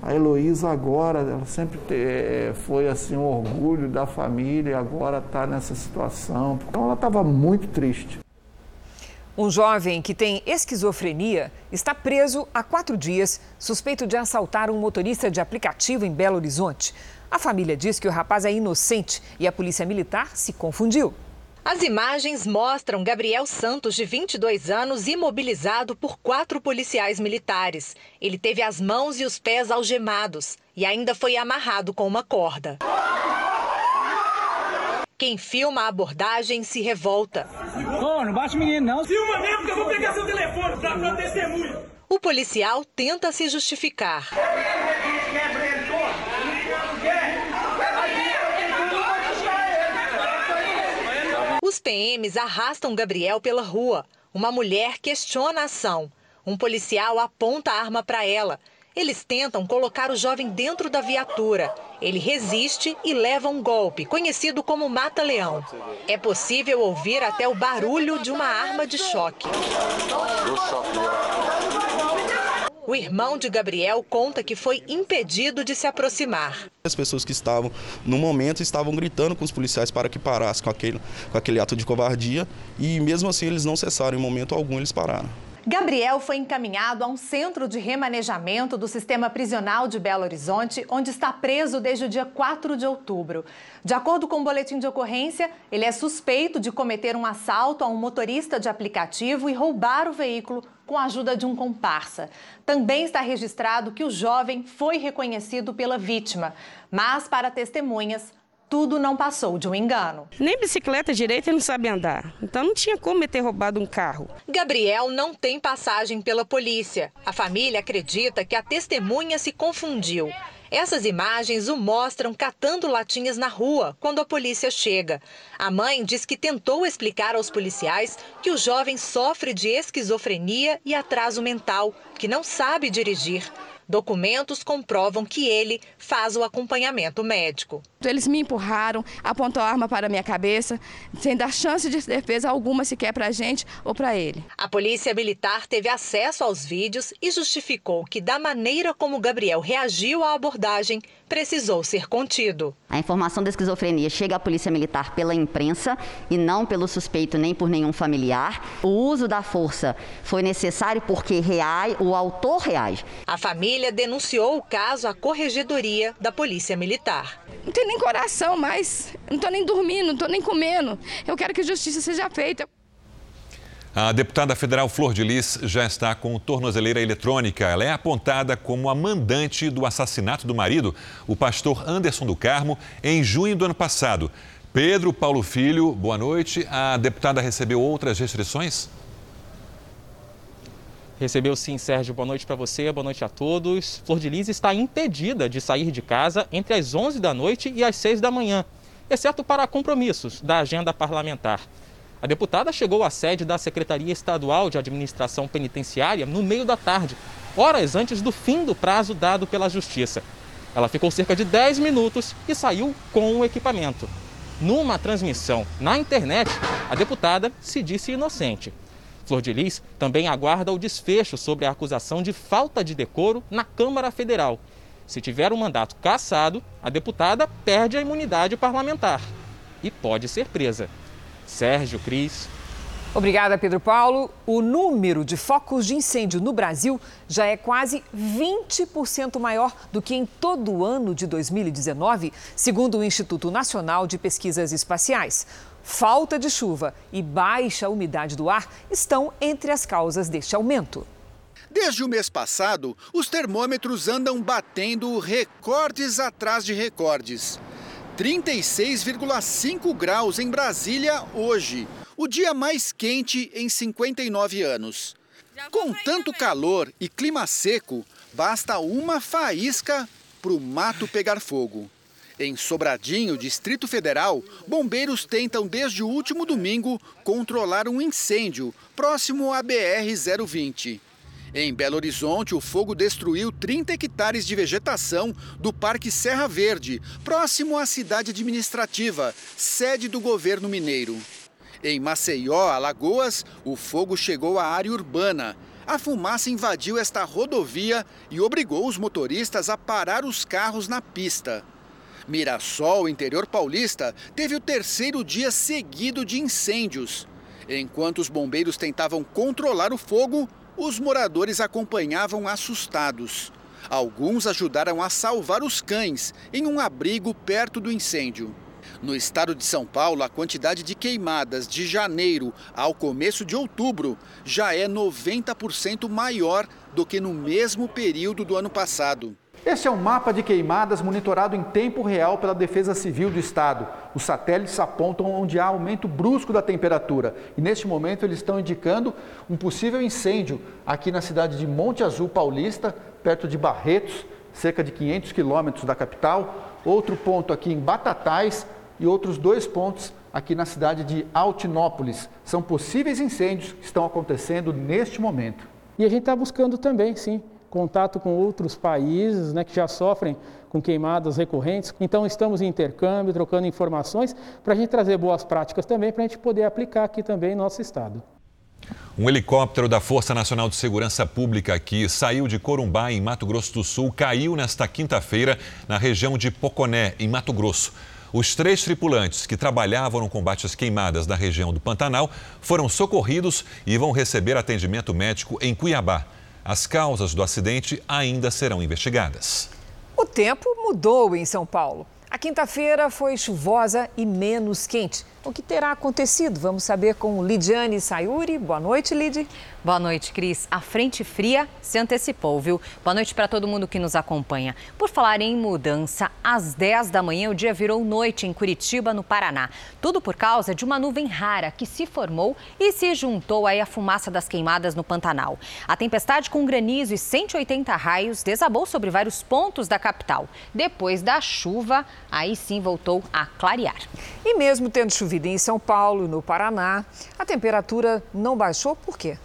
A Heloísa agora, ela sempre é, foi assim um orgulho da família e agora está nessa situação. Então ela estava muito triste. Um jovem que tem esquizofrenia está preso há quatro dias, suspeito de assaltar um motorista de aplicativo em Belo Horizonte. A família diz que o rapaz é inocente e a polícia militar se confundiu. As imagens mostram Gabriel Santos, de 22 anos, imobilizado por quatro policiais militares. Ele teve as mãos e os pés algemados e ainda foi amarrado com uma corda. Quem filma a abordagem se revolta. Ô, não bate menino, não. Filma mesmo que eu vou pegar seu telefone pra, testemunho. O policial tenta se justificar. Os PMs arrastam Gabriel pela rua. Uma mulher questiona a ação. Um policial aponta a arma para ela. Eles tentam colocar o jovem dentro da viatura. Ele resiste e leva um golpe, conhecido como mata-leão. É possível ouvir até o barulho de uma arma de choque. O irmão de Gabriel conta que foi impedido de se aproximar. As pessoas que estavam no momento estavam gritando com os policiais para que parassem com aquele, com aquele ato de covardia e mesmo assim eles não cessaram, em momento algum eles pararam. Gabriel foi encaminhado a um centro de remanejamento do sistema prisional de Belo Horizonte, onde está preso desde o dia 4 de outubro. De acordo com o boletim de ocorrência, ele é suspeito de cometer um assalto a um motorista de aplicativo e roubar o veículo com a ajuda de um comparsa. Também está registrado que o jovem foi reconhecido pela vítima, mas para testemunhas, tudo não passou de um engano. Nem bicicleta direita ele não sabe andar. Então não tinha como ele ter roubado um carro. Gabriel não tem passagem pela polícia. A família acredita que a testemunha se confundiu. Essas imagens o mostram catando latinhas na rua quando a polícia chega. A mãe diz que tentou explicar aos policiais que o jovem sofre de esquizofrenia e atraso mental, que não sabe dirigir. Documentos comprovam que ele faz o acompanhamento médico. Eles me empurraram, apontou a arma para a minha cabeça, sem dar chance de defesa alguma sequer para a gente ou para ele. A polícia militar teve acesso aos vídeos e justificou que, da maneira como Gabriel reagiu à abordagem, precisou ser contido. A informação da esquizofrenia chega à polícia militar pela imprensa e não pelo suspeito nem por nenhum familiar. O uso da força foi necessário porque reage, o autor reage. A família denunciou o caso à corregedoria da Polícia Militar. Não tem nem coração mais, não estou nem dormindo, não estou nem comendo. Eu quero que a justiça seja feita. A deputada federal Flor de Lis já está com tornozeleira eletrônica. Ela é apontada como a mandante do assassinato do marido, o pastor Anderson do Carmo, em junho do ano passado. Pedro Paulo Filho, boa noite. A deputada recebeu outras restrições? Recebeu sim, Sérgio. Boa noite para você, boa noite a todos. Flor de Lis está impedida de sair de casa entre as 11 da noite e as 6 da manhã, exceto para compromissos da agenda parlamentar. A deputada chegou à sede da Secretaria Estadual de Administração Penitenciária no meio da tarde, horas antes do fim do prazo dado pela Justiça. Ela ficou cerca de 10 minutos e saiu com o equipamento. Numa transmissão na internet, a deputada se disse inocente. Flor de Lis também aguarda o desfecho sobre a acusação de falta de decoro na Câmara Federal. Se tiver um mandato cassado, a deputada perde a imunidade parlamentar e pode ser presa. Sérgio, Cris. Obrigada, Pedro Paulo. O número de focos de incêndio no Brasil já é quase 20% maior do que em todo o ano de 2019, segundo o Instituto Nacional de Pesquisas Espaciais. Falta de chuva e baixa umidade do ar estão entre as causas deste aumento. Desde o mês passado, os termômetros andam batendo recordes atrás de recordes. 36,5 graus em Brasília hoje, o dia mais quente em 59 anos. Com tanto calor e clima seco, basta uma faísca para o mato pegar fogo. Em Sobradinho, Distrito Federal, bombeiros tentam desde o último domingo controlar um incêndio próximo à BR-020. Em Belo Horizonte, o fogo destruiu 30 hectares de vegetação do Parque Serra Verde, próximo à cidade administrativa, sede do governo mineiro. Em Maceió, Alagoas, o fogo chegou à área urbana. A fumaça invadiu esta rodovia e obrigou os motoristas a parar os carros na pista. Mirassol, interior paulista, teve o terceiro dia seguido de incêndios. Enquanto os bombeiros tentavam controlar o fogo, os moradores acompanhavam assustados. Alguns ajudaram a salvar os cães em um abrigo perto do incêndio. No estado de São Paulo, a quantidade de queimadas de janeiro ao começo de outubro já é 90% maior do que no mesmo período do ano passado. Este é um mapa de queimadas monitorado em tempo real pela Defesa Civil do Estado. Os satélites apontam onde há aumento brusco da temperatura e neste momento eles estão indicando um possível incêndio aqui na cidade de Monte Azul Paulista, perto de Barretos, cerca de 500 quilômetros da capital. Outro ponto aqui em Batatais e outros dois pontos aqui na cidade de Altinópolis. São possíveis incêndios que estão acontecendo neste momento. E a gente está buscando também, sim, contato com outros países né, que já sofrem com queimadas recorrentes. Então, estamos em intercâmbio, trocando informações, para a gente trazer boas práticas também, para a gente poder aplicar aqui também em nosso estado. Um helicóptero da Força Nacional de Segurança Pública que saiu de Corumbá, em Mato Grosso do Sul, caiu nesta quinta-feira na região de Poconé, em Mato Grosso. Os três tripulantes que trabalhavam no combate às queimadas na região do Pantanal foram socorridos e vão receber atendimento médico em Cuiabá. As causas do acidente ainda serão investigadas. O tempo mudou em São Paulo. A quinta-feira foi chuvosa e menos quente. O que terá acontecido? Vamos saber com Lidiane Sayuri. Boa noite, Lid. Boa noite, Cris. A frente fria se antecipou, viu? Boa noite para todo mundo que nos acompanha. Por falar em mudança, às 10 da manhã o dia virou noite em Curitiba, no Paraná. Tudo por causa de uma nuvem rara que se formou e se juntou aí à fumaça das queimadas no Pantanal. A tempestade com granizo e 180 raios desabou sobre vários pontos da capital. Depois da chuva, aí sim voltou a clarear. E mesmo tendo chovido em São Paulo, no Paraná, a temperatura não baixou por quê?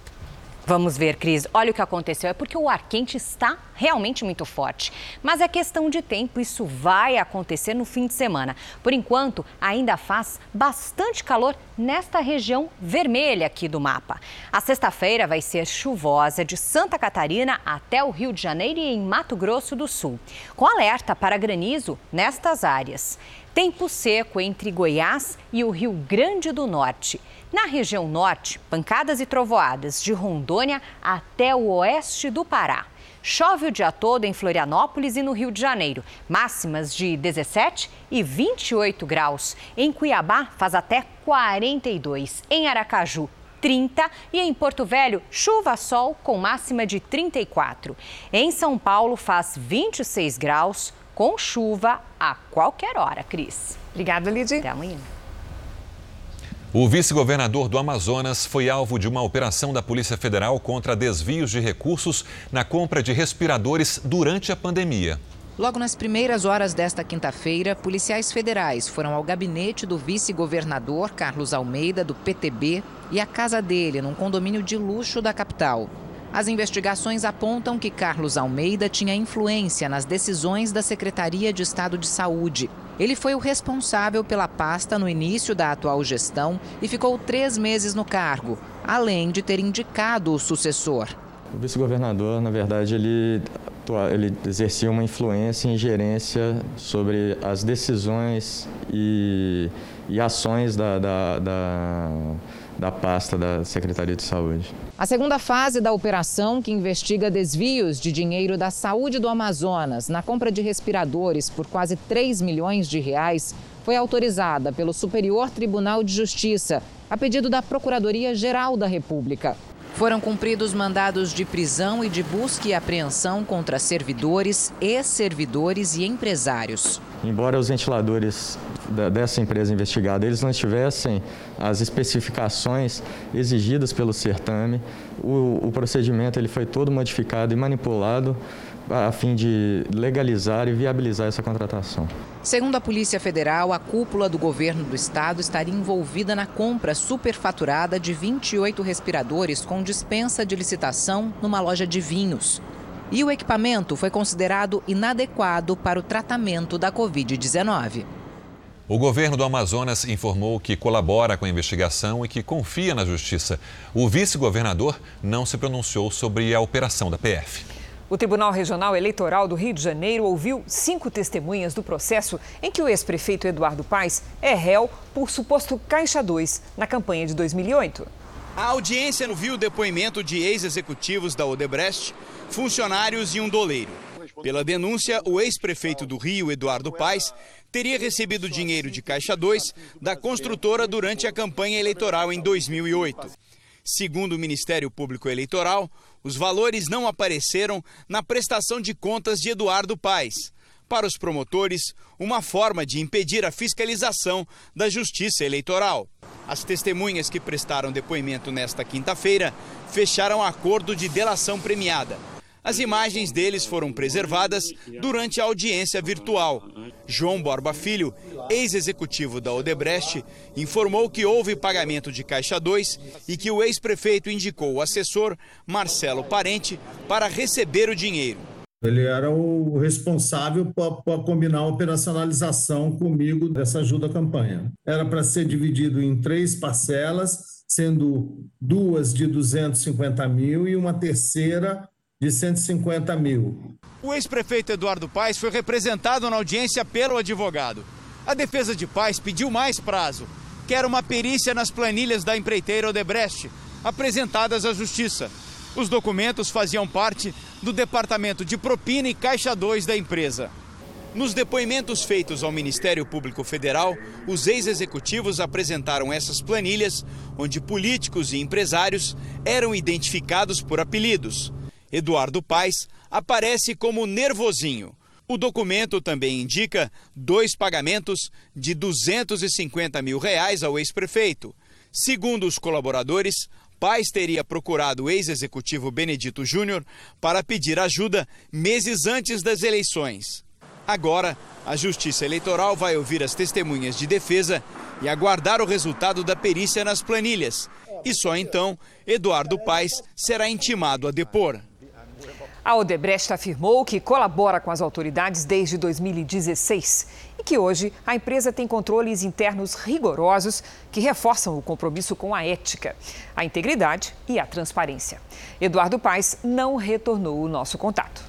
Vamos ver, Cris. Olha o que aconteceu. É porque o ar quente está realmente muito forte. Mas é questão de tempo, isso vai acontecer no fim de semana. Por enquanto, ainda faz bastante calor nesta região vermelha aqui do mapa. A sexta-feira vai ser chuvosa de Santa Catarina até o Rio de Janeiro e em Mato Grosso do Sul, com alerta para granizo nestas áreas. Tempo seco entre Goiás e o Rio Grande do Norte. Na região norte, pancadas e trovoadas de Rondônia até o oeste do Pará. Chove o dia todo em Florianópolis e no Rio de Janeiro, máximas de 17 e 28 graus. Em Cuiabá, faz até 42. Em Aracaju, 30 e em Porto Velho, chuva-sol com máxima de 34. Em São Paulo, faz 26 graus com chuva a qualquer hora, Cris. Obrigada, Lidy. Até amanhã. O vice-governador do Amazonas foi alvo de uma operação da Polícia Federal contra desvios de recursos na compra de respiradores durante a pandemia. Logo nas primeiras horas desta quinta-feira, policiais federais foram ao gabinete do vice-governador Carlos Almeida, do PTB, e à casa dele, num condomínio de luxo da capital. As investigações apontam que Carlos Almeida tinha influência nas decisões da Secretaria de Estado de Saúde. Ele foi o responsável pela pasta no início da atual gestão e ficou três meses no cargo, além de ter indicado o sucessor. O vice-governador, na verdade, ele, ele exercia uma influência e ingerência sobre as decisões e, e ações da, da, da da pasta da Secretaria de Saúde. A segunda fase da operação, que investiga desvios de dinheiro da saúde do Amazonas na compra de respiradores por quase 3 milhões de reais, foi autorizada pelo Superior Tribunal de Justiça, a pedido da Procuradoria-Geral da República. Foram cumpridos mandados de prisão e de busca e apreensão contra servidores, ex-servidores e empresários. Embora os ventiladores dessa empresa investigada eles não tivessem as especificações exigidas pelo certame, o, o procedimento ele foi todo modificado e manipulado a fim de legalizar e viabilizar essa contratação. Segundo a Polícia Federal, a cúpula do governo do estado estaria envolvida na compra superfaturada de 28 respiradores com dispensa de licitação numa loja de vinhos. E o equipamento foi considerado inadequado para o tratamento da Covid-19. O governo do Amazonas informou que colabora com a investigação e que confia na justiça. O vice-governador não se pronunciou sobre a operação da PF. O Tribunal Regional Eleitoral do Rio de Janeiro ouviu cinco testemunhas do processo em que o ex-prefeito Eduardo Paes é réu por suposto Caixa 2 na campanha de 2008. A audiência viu o depoimento de ex-executivos da Odebrecht, funcionários e um doleiro. Pela denúncia, o ex-prefeito do Rio, Eduardo Paes, teria recebido dinheiro de Caixa 2 da construtora durante a campanha eleitoral em 2008. Segundo o Ministério Público Eleitoral, os valores não apareceram na prestação de contas de Eduardo Paes. Para os promotores, uma forma de impedir a fiscalização da Justiça Eleitoral. As testemunhas que prestaram depoimento nesta quinta-feira fecharam acordo de delação premiada. As imagens deles foram preservadas durante a audiência virtual. João Borba Filho, ex-executivo da Odebrecht, informou que houve pagamento de Caixa 2 e que o ex-prefeito indicou o assessor, Marcelo Parente, para receber o dinheiro. Ele era o responsável para combinar a operacionalização comigo dessa ajuda à campanha. Era para ser dividido em três parcelas, sendo duas de 250 mil e uma terceira de 150 mil. O ex-prefeito Eduardo Paes foi representado na audiência pelo advogado. A defesa de Paes pediu mais prazo, quer uma perícia nas planilhas da empreiteira Odebrecht, apresentadas à justiça. Os documentos faziam parte do Departamento de Propina e Caixa 2 da empresa. Nos depoimentos feitos ao Ministério Público Federal, os ex-executivos apresentaram essas planilhas, onde políticos e empresários eram identificados por apelidos. Eduardo Paes aparece como Nervosinho. O documento também indica dois pagamentos de 250 mil reais ao ex-prefeito. Segundo os colaboradores, Paz teria procurado o ex-executivo Benedito Júnior para pedir ajuda meses antes das eleições. Agora, a Justiça Eleitoral vai ouvir as testemunhas de defesa e aguardar o resultado da perícia nas planilhas. E só então, Eduardo Paes será intimado a depor. A Odebrecht afirmou que colabora com as autoridades desde 2016 e que hoje a empresa tem controles internos rigorosos que reforçam o compromisso com a ética, a integridade e a transparência. Eduardo Paes não retornou o nosso contato.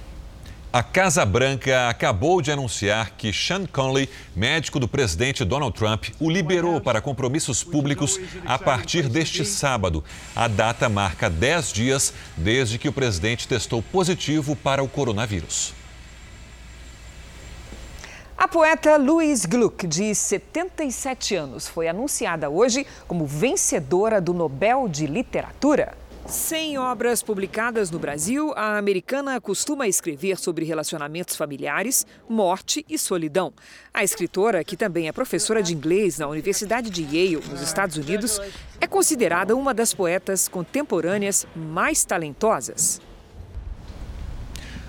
A Casa Branca acabou de anunciar que Sean Conley, médico do presidente Donald Trump, o liberou para compromissos públicos a partir deste sábado. A data marca 10 dias desde que o presidente testou positivo para o coronavírus. A poeta Louise Gluck, de 77 anos, foi anunciada hoje como vencedora do Nobel de Literatura. Sem obras publicadas no Brasil, a americana costuma escrever sobre relacionamentos familiares, morte e solidão. A escritora, que também é professora de inglês na Universidade de Yale, nos Estados Unidos, é considerada uma das poetas contemporâneas mais talentosas.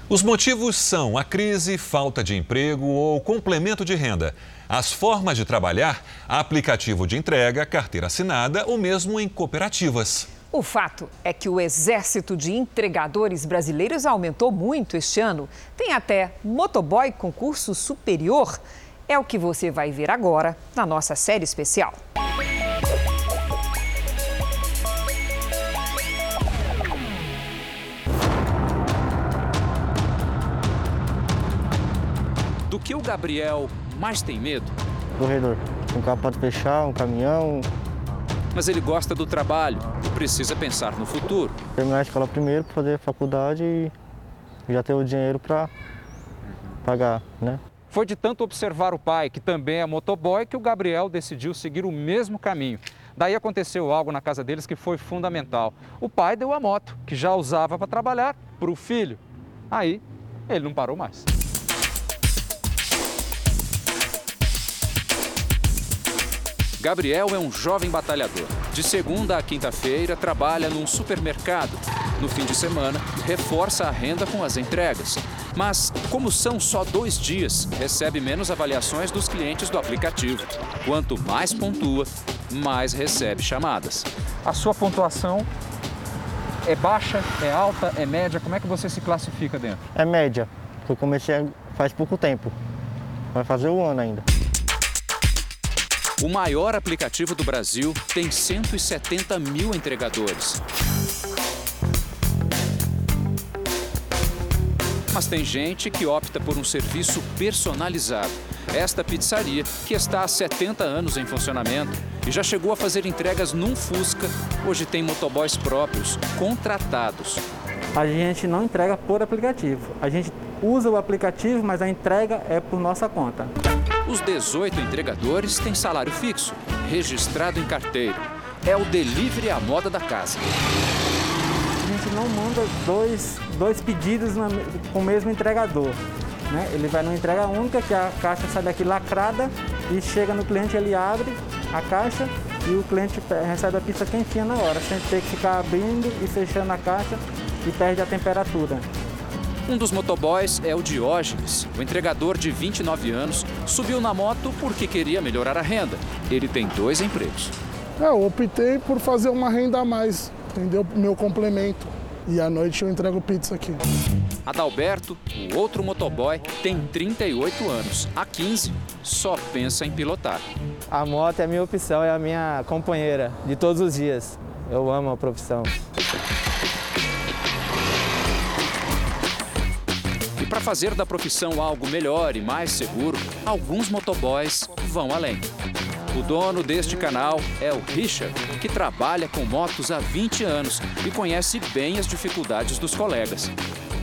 Os motivos são a crise, falta de emprego ou complemento de renda. As formas de trabalhar, aplicativo de entrega, carteira assinada ou mesmo em cooperativas. O fato é que o exército de entregadores brasileiros aumentou muito este ano. Tem até motoboy com curso superior. É o que você vai ver agora na nossa série especial. Do que o Gabriel mais tem medo? Corredor. Um carro pode fechar, um caminhão, mas ele gosta do trabalho e precisa pensar no futuro. Terminar a escola primeiro para fazer faculdade e já ter o dinheiro para pagar, né? Foi de tanto observar o pai, que também é motoboy, que o Gabriel decidiu seguir o mesmo caminho. Daí aconteceu algo na casa deles que foi fundamental. O pai deu a moto, que já usava para trabalhar, para o filho. Aí ele não parou mais. Gabriel é um jovem batalhador. De segunda a quinta-feira, trabalha num supermercado. No fim de semana, reforça a renda com as entregas. Mas, como são só dois dias, recebe menos avaliações dos clientes do aplicativo. Quanto mais pontua, mais recebe chamadas. A sua pontuação é baixa, é alta, é média? Como é que você se classifica dentro? É média. Eu comecei faz pouco tempo. Vai fazer um ano ainda. O maior aplicativo do Brasil tem 170 mil entregadores. Mas tem gente que opta por um serviço personalizado. Esta pizzaria, que está há 70 anos em funcionamento e já chegou a fazer entregas num Fusca, hoje tem motoboys próprios, contratados. A gente não entrega por aplicativo. A gente usa o aplicativo, mas a entrega é por nossa conta. Os 18 entregadores têm salário fixo, registrado em carteira. É o delivery à moda da casa. A gente não manda dois, dois pedidos com o mesmo entregador. Né? Ele vai numa entrega única, que a caixa sai daqui lacrada e chega no cliente, ele abre a caixa e o cliente recebe a pizza quentinha na hora, sem ter que ficar abrindo e fechando a caixa e perde a temperatura. Um dos motoboys é o Diógenes. O entregador de 29 anos subiu na moto porque queria melhorar a renda. Ele tem dois empregos. É, eu optei por fazer uma renda a mais, entendeu? Meu complemento. E à noite eu entrego pizza aqui. Adalberto, o outro motoboy, tem 38 anos. Há 15, só pensa em pilotar. A moto é a minha opção, é a minha companheira de todos os dias. Eu amo a profissão. Para fazer da profissão algo melhor e mais seguro, alguns motoboys vão além. O dono deste canal é o Richard, que trabalha com motos há 20 anos e conhece bem as dificuldades dos colegas.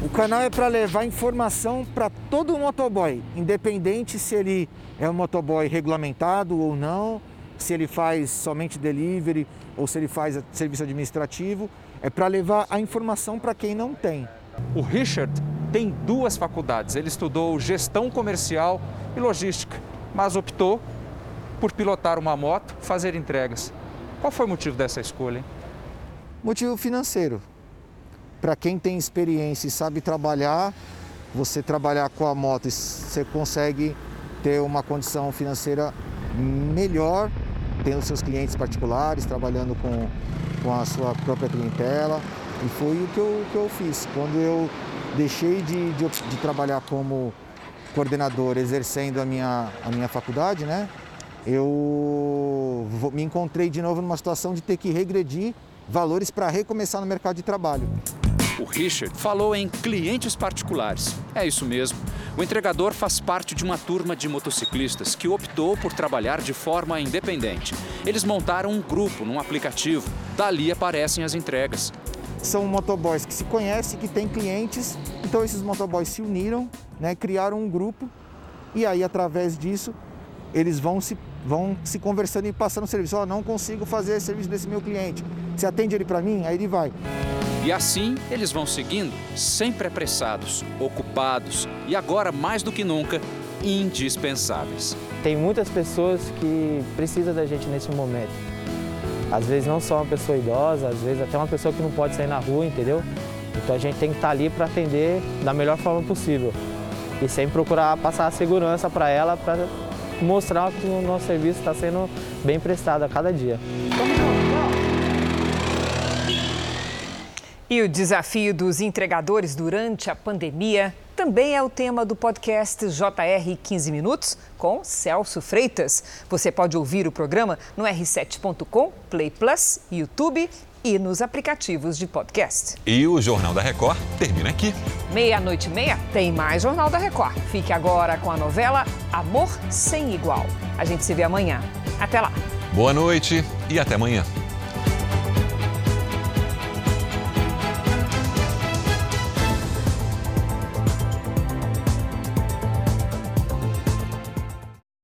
O canal é para levar informação para todo motoboy, independente se ele é um motoboy regulamentado ou não, se ele faz somente delivery ou se ele faz serviço administrativo. É para levar a informação para quem não tem. O Richard tem duas faculdades. Ele estudou gestão comercial e logística, mas optou por pilotar uma moto, fazer entregas. Qual foi o motivo dessa escolha? Hein? Motivo financeiro. Para quem tem experiência e sabe trabalhar, você trabalhar com a moto, você consegue ter uma condição financeira melhor, tendo seus clientes particulares, trabalhando com, com a sua própria clientela. E foi o que eu, que eu fiz. Quando eu deixei de, de, de trabalhar como coordenador, exercendo a minha, a minha faculdade, né? eu me encontrei de novo numa situação de ter que regredir valores para recomeçar no mercado de trabalho. O Richard falou em clientes particulares. É isso mesmo. O entregador faz parte de uma turma de motociclistas que optou por trabalhar de forma independente. Eles montaram um grupo num aplicativo. Dali aparecem as entregas. São motoboys que se conhecem, que têm clientes. Então esses motoboys se uniram, né, criaram um grupo e aí através disso eles vão se, vão se conversando e passando serviço. Ó, oh, não consigo fazer esse serviço desse meu cliente. Você atende ele para mim? Aí ele vai. E assim eles vão seguindo, sempre apressados, ocupados e agora mais do que nunca indispensáveis. Tem muitas pessoas que precisam da gente nesse momento. Às vezes não só uma pessoa idosa, às vezes até uma pessoa que não pode sair na rua, entendeu? Então a gente tem que estar ali para atender da melhor forma possível. E sempre procurar passar a segurança para ela, para mostrar que o nosso serviço está sendo bem prestado a cada dia. E o desafio dos entregadores durante a pandemia também é o tema do podcast JR 15 Minutos com Celso Freitas. Você pode ouvir o programa no r7.com, Play Plus, YouTube e nos aplicativos de podcast. E o Jornal da Record termina aqui. Meia-noite e meia tem mais Jornal da Record. Fique agora com a novela Amor Sem Igual. A gente se vê amanhã. Até lá. Boa noite e até amanhã.